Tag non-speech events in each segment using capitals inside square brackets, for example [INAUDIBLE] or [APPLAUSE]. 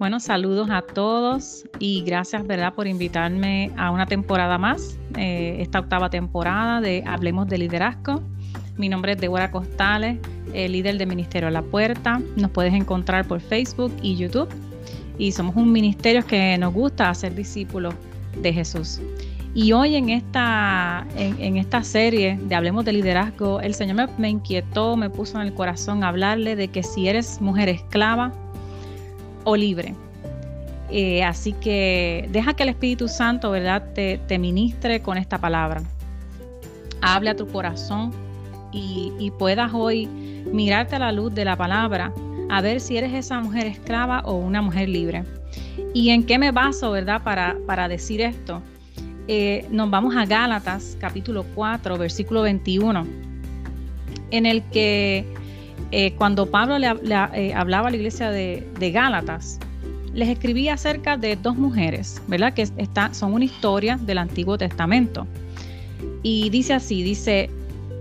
Bueno, saludos a todos y gracias, ¿verdad?, por invitarme a una temporada más, eh, esta octava temporada de Hablemos de Liderazgo. Mi nombre es Deborah Costales, líder del Ministerio La Puerta. Nos puedes encontrar por Facebook y YouTube. Y somos un ministerio que nos gusta hacer discípulos de Jesús. Y hoy en esta, en, esta serie de Hablemos de Liderazgo, el Señor me, me inquietó, me puso en el corazón hablarle de que si eres mujer esclava, o libre. Eh, así que deja que el Espíritu Santo, ¿verdad?, te, te, ministre con esta palabra. Hable a tu corazón y, y, puedas hoy mirarte a la luz de la palabra, a ver si eres esa mujer esclava o una mujer libre. ¿Y en qué me baso, verdad, para, para decir esto? Eh, nos vamos a Gálatas, capítulo 4, versículo 21, en el que eh, cuando Pablo le, eh, hablaba a la iglesia de, Gálatas, les escribía acerca de dos mujeres, ¿verdad? Que está, son una historia del Antiguo Testamento. Y dice así, dice,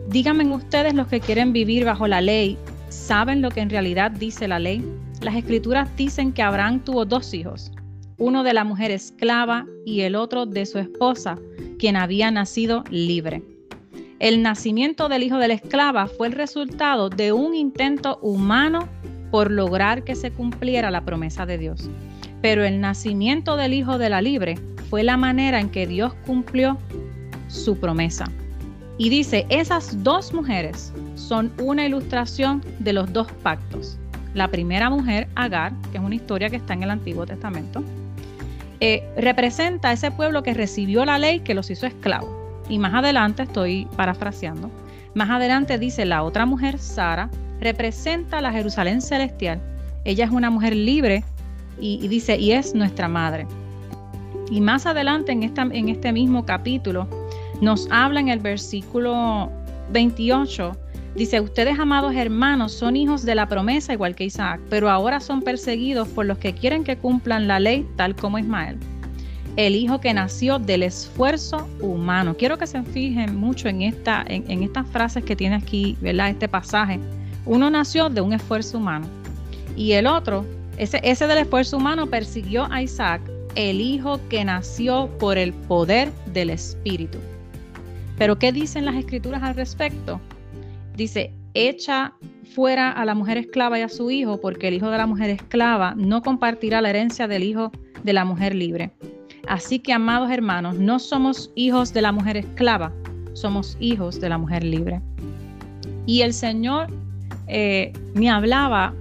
díganme ustedes los que quieren vivir bajo la ley, ¿saben lo que en realidad dice la ley? Las escrituras dicen que Abraham tuvo dos hijos, uno de la mujer esclava y el otro de su esposa, quien había nacido libre. El nacimiento del hijo de la esclava fue el resultado de un intento humano por lograr que se cumpliera la promesa de Dios. Pero el nacimiento del hijo de la libre fue la manera en que Dios cumplió su promesa. Y dice, esas dos mujeres son una ilustración de los dos pactos. La primera mujer, Agar, que es una historia que está en el Antiguo Testamento, eh, representa a ese pueblo que recibió la ley que los hizo esclavos. Y más adelante, estoy parafraseando, más adelante dice la otra mujer, Sara, representa la Jerusalén celestial. Ella es una mujer libre y, dice, y es nuestra madre. Y más adelante en, en este mismo capítulo nos habla en el versículo 28, dice, ustedes amados hermanos son hijos de la promesa igual que Isaac, pero ahora son perseguidos por los que quieren que cumplan la ley tal como Ismael el hijo que nació del esfuerzo humano. Quiero que se fijen mucho en, esta, en, estas frases que tiene aquí, ¿verdad? Este pasaje. Uno nació de un esfuerzo humano y el otro, ese, ese del esfuerzo humano persiguió a Isaac, el hijo que nació por el poder del Espíritu. Pero ¿qué dicen las escrituras al respecto? Dice, echa fuera a la mujer esclava y a su hijo, porque el hijo de la mujer esclava no compartirá la herencia del hijo de la mujer libre. Así que, amados hermanos, no somos hijos de la mujer esclava, somos hijos de la mujer libre. Y el Señor eh, me hablaba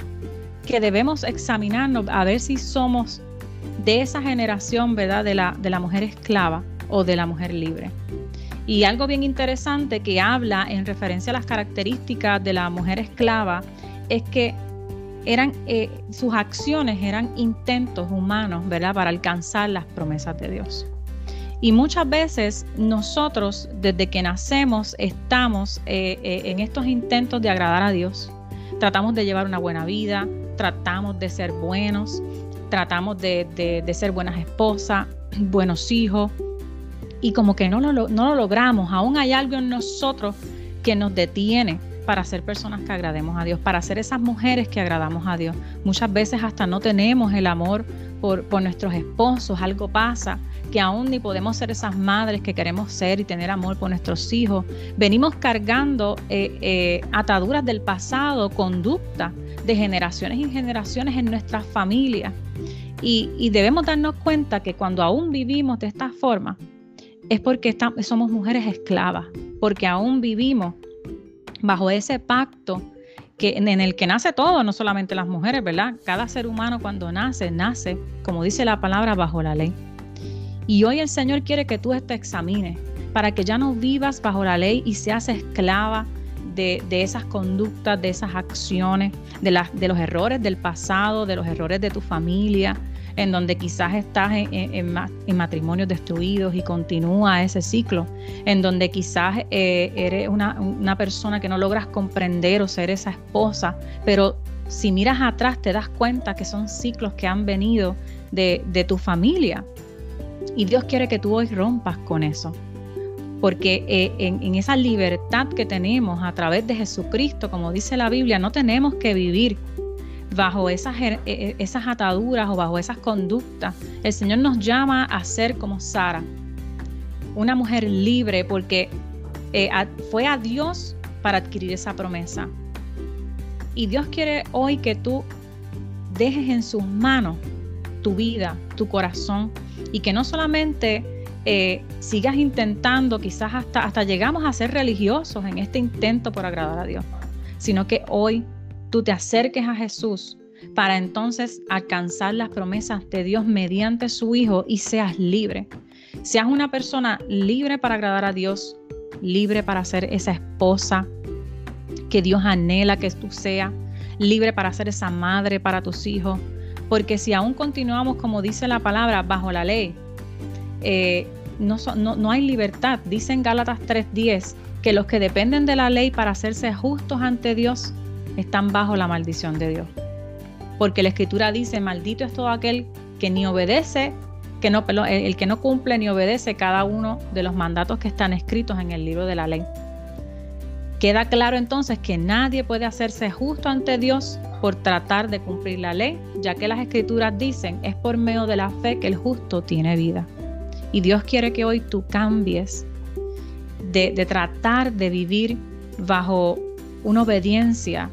que debemos examinarnos a ver si somos de esa generación, ¿verdad? De la, de la mujer esclava o de la mujer libre. Y algo bien interesante que habla en referencia a las características de la mujer esclava es que eran, eh, sus acciones eran intentos humanos, ¿verdad?, para alcanzar las promesas de Dios. Y muchas veces nosotros, desde que nacemos, estamos eh, eh, en estos intentos de agradar a Dios. Tratamos de llevar una buena vida, tratamos de ser buenos, tratamos de, ser buenas esposas, [CLEARS THROAT] buenos hijos, y como que no lo, no lo logramos. Aún hay algo en nosotros que nos detiene para ser personas que agrademos a Dios, para ser esas mujeres que agradamos a Dios. Muchas veces hasta no tenemos el amor por, nuestros esposos, algo pasa, que aún ni podemos ser esas madres que queremos ser y tener amor por nuestros hijos. Venimos cargando eh, eh, ataduras del pasado, conducta de generaciones y generaciones en nuestras familias. Y, y debemos darnos cuenta que cuando aún vivimos de esta forma, es porque estamos, somos mujeres esclavas, porque aún vivimos bajo ese pacto que, en el que nace todo, no solamente las mujeres, ¿verdad? Cada ser humano cuando nace, nace, como dice la palabra, bajo la ley. Y hoy el Señor quiere que tú te examines para que ya no vivas bajo la ley y seas esclava de, esas conductas, de esas acciones, de, de los errores del pasado, de los errores de tu familia, en donde quizás estás en, matrimonios destruidos y continúa ese ciclo, en donde quizás eh, eres una, persona que no logras comprender o ser esa esposa, pero si miras atrás te das cuenta que son ciclos que han venido de, de tu familia. Y Dios quiere que tú hoy rompas con eso porque eh, en, esa libertad que tenemos a través de Jesucristo, como dice la Biblia, no tenemos que vivir bajo esas, eh, eh, esas ataduras o bajo esas conductas. El Señor nos llama a ser como Sara, una mujer libre, porque fue a Dios para adquirir esa promesa. Y Dios quiere hoy que tú dejes en sus manos tu vida, tu corazón, y que no solamente eh, sigas intentando, quizás hasta, hasta llegamos a ser religiosos en este intento por agradar a Dios, sino que hoy tú te acerques a Jesús para entonces alcanzar las promesas de Dios mediante su Hijo y seas libre. Seas una persona libre para agradar a Dios, libre para ser esa esposa que Dios anhela que tú seas, libre para ser esa madre para tus hijos. Porque si aún continuamos, como dice la palabra, bajo la ley, eh, no, no, hay libertad. Dice en Gálatas 3:10 que los que dependen de la ley para hacerse justos ante Dios están bajo la maldición de Dios. Porque la escritura dice, maldito es todo aquel que ni obedece, que no, el que no cumple ni obedece cada uno de los mandatos que están escritos en el libro de la ley. Queda claro entonces que nadie puede hacerse justo ante Dios por tratar de cumplir la ley, ya que las escrituras dicen es por medio de la fe que el justo tiene vida. Y Dios quiere que hoy tú cambies de, tratar de vivir bajo una obediencia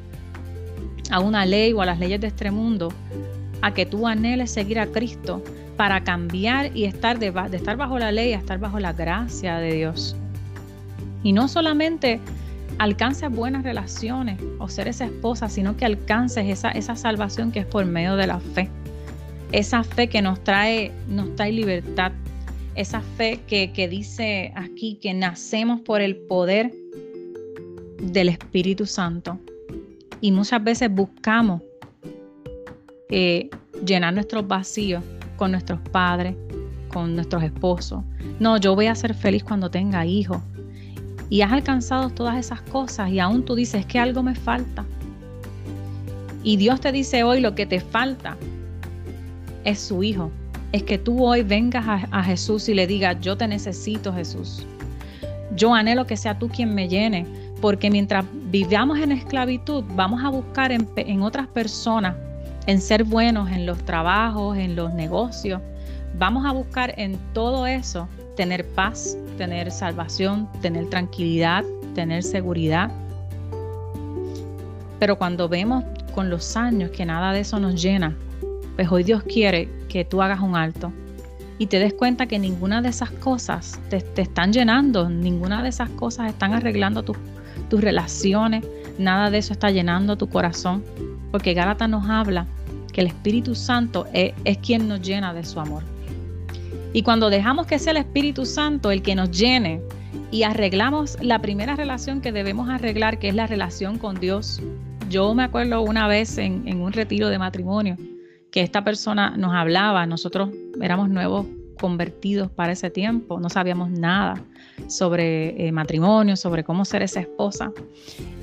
a una ley o a las leyes de este mundo, a que tú anheles seguir a Cristo para cambiar y estar de, estar bajo la ley a estar bajo la gracia de Dios. Y no solamente alcances buenas relaciones o ser esa esposa, sino que alcances esa, esa salvación que es por medio de la fe. Esa fe que nos trae, nos trae libertad, esa fe que, dice aquí que nacemos por el poder del Espíritu Santo. Y muchas veces buscamos eh, llenar nuestros vacíos con nuestros padres, con nuestros esposos. No, yo voy a ser feliz cuando tenga hijos. Y has alcanzado todas esas cosas y aún tú dices que algo me falta. Y Dios te dice hoy lo que te falta es su hijo es que tú hoy vengas a, Jesús y le digas, yo te necesito Jesús. Yo anhelo que sea tú quien me llene, porque mientras vivamos en esclavitud, vamos a buscar en, otras personas, en ser buenos en los trabajos, en los negocios. Vamos a buscar en todo eso tener paz, tener salvación, tener tranquilidad, tener seguridad. Pero cuando vemos con los años que nada de eso nos llena, pues hoy Dios quiere que tú hagas un alto y te des cuenta que ninguna de esas cosas te, están llenando, ninguna de esas cosas están arreglando tus relaciones, nada de eso está llenando tu corazón, porque Gálatas nos habla que el Espíritu Santo es, quien nos llena de su amor. Y cuando dejamos que sea el Espíritu Santo el que nos llene y arreglamos la primera relación que debemos arreglar, que es la relación con Dios. Yo me acuerdo una vez en, en un retiro de matrimonio, que esta persona nos hablaba, nosotros éramos nuevos convertidos para ese tiempo, no sabíamos nada sobre eh, matrimonio, sobre cómo ser esa esposa.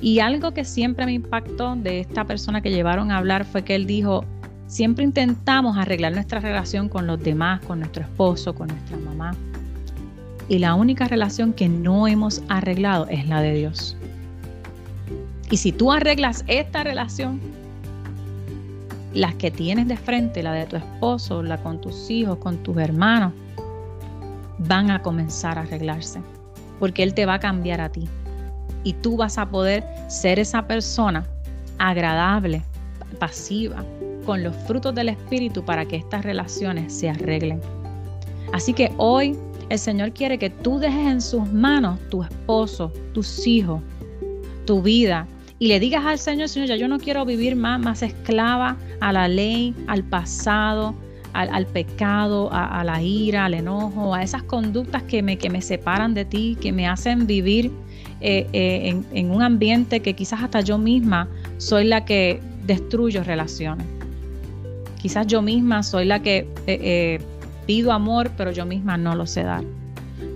Y algo que siempre me impactó de esta persona que llevaron a hablar fue que él dijo, siempre intentamos arreglar nuestra relación con los demás, con nuestro esposo, con nuestra mamá. Y la única relación que no hemos arreglado es la de Dios. Y si tú arreglas esta relación, las que tienes de frente, la de tu esposo, la con tus hijos, con tus hermanos, van a comenzar a arreglarse, porque Él te va a cambiar a ti. Y tú vas a poder ser esa persona agradable, pasiva, con los frutos del Espíritu para que estas relaciones se arreglen. Así que hoy el Señor quiere que tú dejes en sus manos tu esposo, tus hijos, tu vida, y le digas al Señor, Señor, ya yo no quiero vivir más, más esclava a la ley, al pasado, al, pecado, a, la ira, al enojo, a esas conductas que me, que me separan de ti, que me hacen vivir eh, eh, en, un ambiente que quizás hasta yo misma soy la que destruyo relaciones. Quizás yo misma soy la que eh, pido amor, pero yo misma no lo sé dar.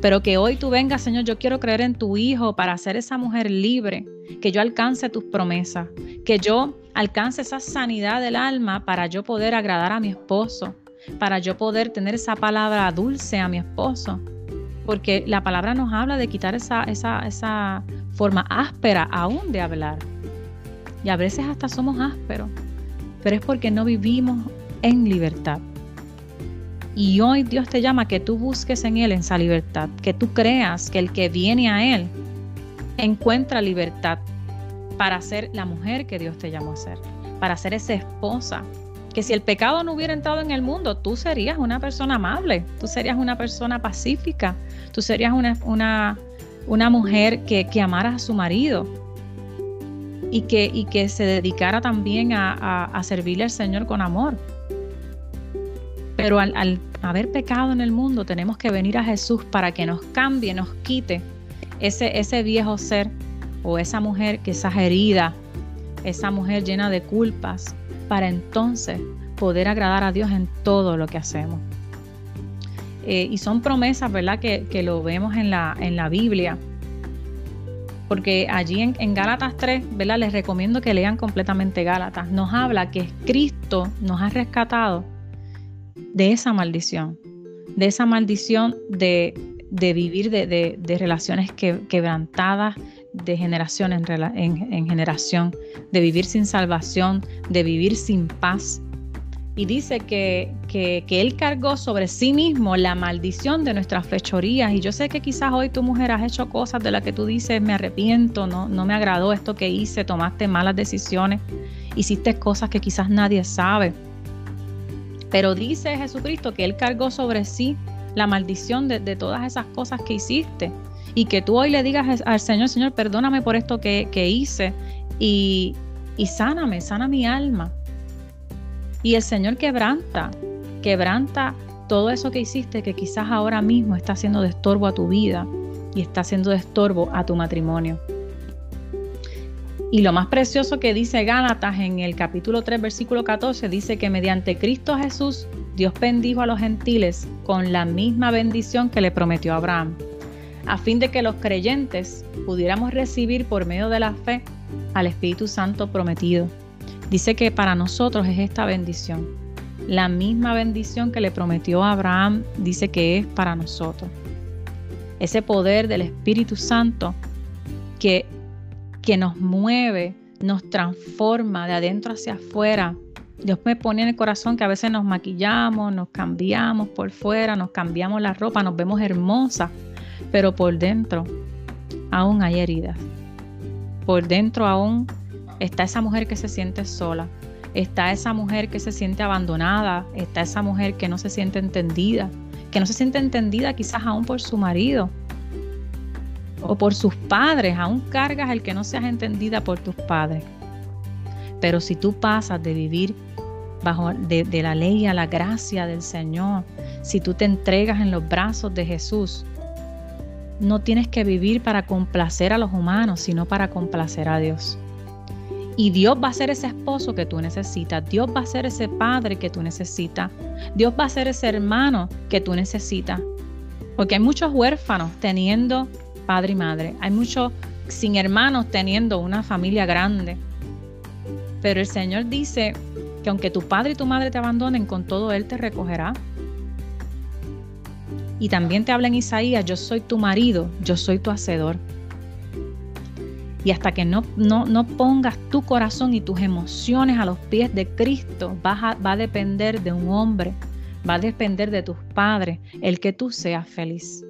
Pero que hoy tú vengas, Señor, yo quiero creer en tu Hijo para ser esa mujer libre, que yo alcance tus promesas, que yo alcance esa sanidad del alma para yo poder agradar a mi esposo, para yo poder tener esa palabra dulce a mi esposo, porque la palabra nos habla de quitar esa, esa, esa forma áspera aún de hablar. Y a veces hasta somos ásperos, pero es porque no vivimos en libertad. Y hoy Dios te llama que tú busques en Él esa libertad, que tú creas que el que viene a Él encuentra libertad para ser la mujer que Dios te llamó a ser, para ser esa esposa que si el pecado no hubiera entrado en el mundo, tú serías una persona amable, tú serías una persona pacífica, tú serías una, una, mujer que, que, amara a su marido y que, y que se dedicara también a, a, servirle al Señor con amor. Pero al, al haber pecado en el mundo, tenemos que venir a Jesús para que nos cambie, nos quite ese, ese viejo ser o esa mujer que es herida, esa mujer llena de culpas, para entonces poder agradar a Dios en todo lo que hacemos. Eh, y son promesas, ¿verdad? Que, lo vemos en la, en la Biblia. Porque allí en, en, Gálatas 3, ¿verdad? Les recomiendo que lean completamente Gálatas. Nos habla que Cristo nos ha rescatado de esa maldición. De esa maldición de, vivir de, relaciones quebrantadas, de generación en, generación, de vivir sin salvación, de vivir sin paz. Y dice que, que, Él cargó sobre sí mismo la maldición de nuestras fechorías. Y yo sé que quizás hoy tu mujer has hecho cosas de las que tú dices, me arrepiento, no, no me agradó esto que hice, tomaste malas decisiones, hiciste cosas que quizás nadie sabe. Pero dice Jesucristo que Él cargó sobre sí la maldición de, todas esas cosas que hiciste y que tú hoy le digas al Señor, Señor, perdóname por esto que, hice y, y sáname, sana mi alma. Y el Señor quebranta, quebranta todo eso que hiciste que quizás ahora mismo está haciendo de estorbo a tu vida y está haciendo de estorbo a tu matrimonio. Y lo más precioso que dice Gálatas en el capítulo 3, versículo 14, dice que mediante Cristo Jesús, Dios bendijo a los gentiles con la misma bendición que le prometió a Abraham a fin de que los creyentes pudiéramos recibir por medio de la fe al Espíritu Santo prometido. Dice que para nosotros es esta bendición. La misma bendición que le prometió a Abraham dice que es para nosotros. Ese poder del Espíritu Santo que, que nos mueve, nos transforma de adentro hacia afuera. Dios me pone en el corazón que a veces nos maquillamos, nos cambiamos por fuera, nos cambiamos la ropa, nos vemos hermosas, pero por dentro aún hay heridas. Por dentro aún está esa mujer que se siente sola, está esa mujer que se siente abandonada, está esa mujer que no se siente entendida, que no se siente entendida quizás aún por su marido o por sus padres, aún cargas el que no seas entendida por tus padres. Pero si tú pasas de vivir bajo de, la ley a la gracia del Señor, si tú te entregas en los brazos de Jesús, no tienes que vivir para complacer a los humanos, sino para complacer a Dios. Y Dios va a ser ese esposo que tú necesitas. Dios va a ser ese padre que tú necesitas. Dios va a ser ese hermano que tú necesitas. Porque hay muchos huérfanos teniendo padre y madre. Hay muchos sin hermanos teniendo una familia grande. Pero el Señor dice que aunque tu padre y tu madre te abandonen, con todo Él te recogerá. Y también te habla en Isaías, yo soy tu marido, yo soy tu hacedor. Y hasta que no, no, pongas tu corazón y tus emociones a los pies de Cristo, va a depender de un hombre, va a depender de tus padres, el que tú seas feliz.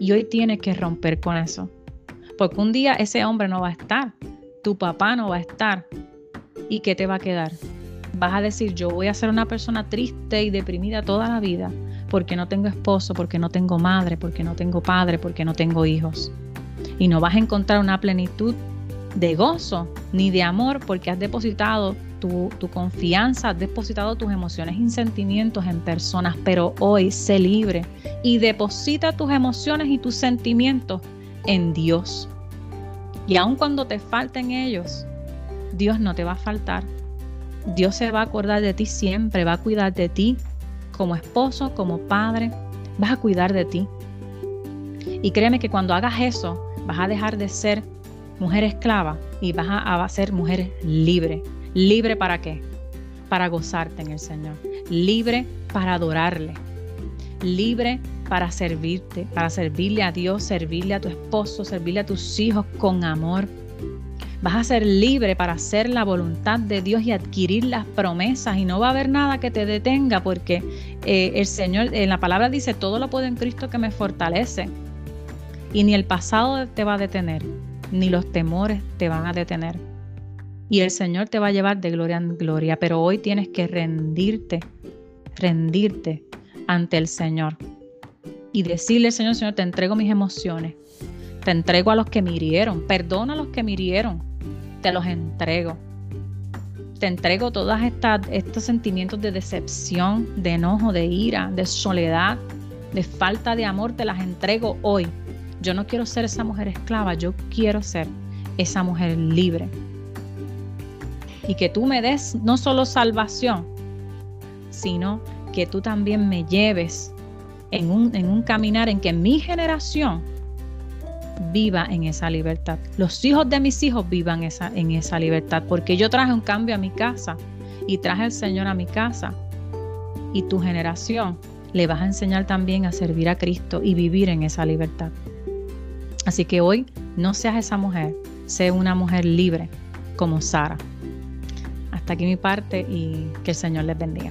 Y hoy tienes que romper con eso. Porque un día ese hombre no va a estar, tu papá no va a estar. ¿Y qué te va a quedar? Vas a decir, yo voy a ser una persona triste y deprimida toda la vida porque no tengo esposo, porque no tengo madre, porque no tengo padre, porque no tengo hijos. Y no vas a encontrar una plenitud de gozo ni de amor porque has depositado tu, confianza, has depositado tus emociones y sentimientos en personas, pero hoy sé libre y deposita tus emociones y tus sentimientos en Dios, Y aun cuando te falten ellos, Dios no te va a faltar. Dios se va a acordar de ti siempre, va a cuidar de ti como esposo, como padre, vas a cuidar de ti. Y créeme que cuando hagas eso, vas a dejar de ser mujer esclava y vas a, ser mujer libre. ¿Libre para qué? Para gozarte en el Señor. Libre para adorarle. Libre para servirte, para servirle a Dios, servirle a tu esposo, servirle a tus hijos con amor. Vas a ser libre para hacer la voluntad de Dios y adquirir las promesas y no va a haber nada que te detenga porque eh, el Señor en la palabra dice, todo lo puedo en Cristo que me fortalece. Y ni el pasado te va a detener, ni los temores te van a detener. Y el Señor te va a llevar de gloria en gloria, pero hoy tienes que rendirte, rendirte ante el Señor y decirle, Señor, Señor, te entrego mis emociones, te entrego a los que me hirieron, perdona a los que me hirieron, te los entrego. Te entrego todos estos sentimientos de decepción, de enojo, de ira, de soledad, de falta de amor, te las entrego hoy yo no quiero ser esa mujer esclava, yo quiero ser esa mujer libre. Y que tú me des no solo salvación, sino que tú también me lleves en un, en un caminar en que mi generación viva en esa libertad. Los hijos de mis hijos vivan esa, en esa libertad, porque yo traje un cambio a mi casa y traje el Señor a mi casa. Y tu generación le vas a enseñar también a servir a Cristo y vivir en esa libertad. Así que hoy no seas esa mujer, sé una mujer libre como Sara. Hasta aquí mi parte y que el Señor les bendiga.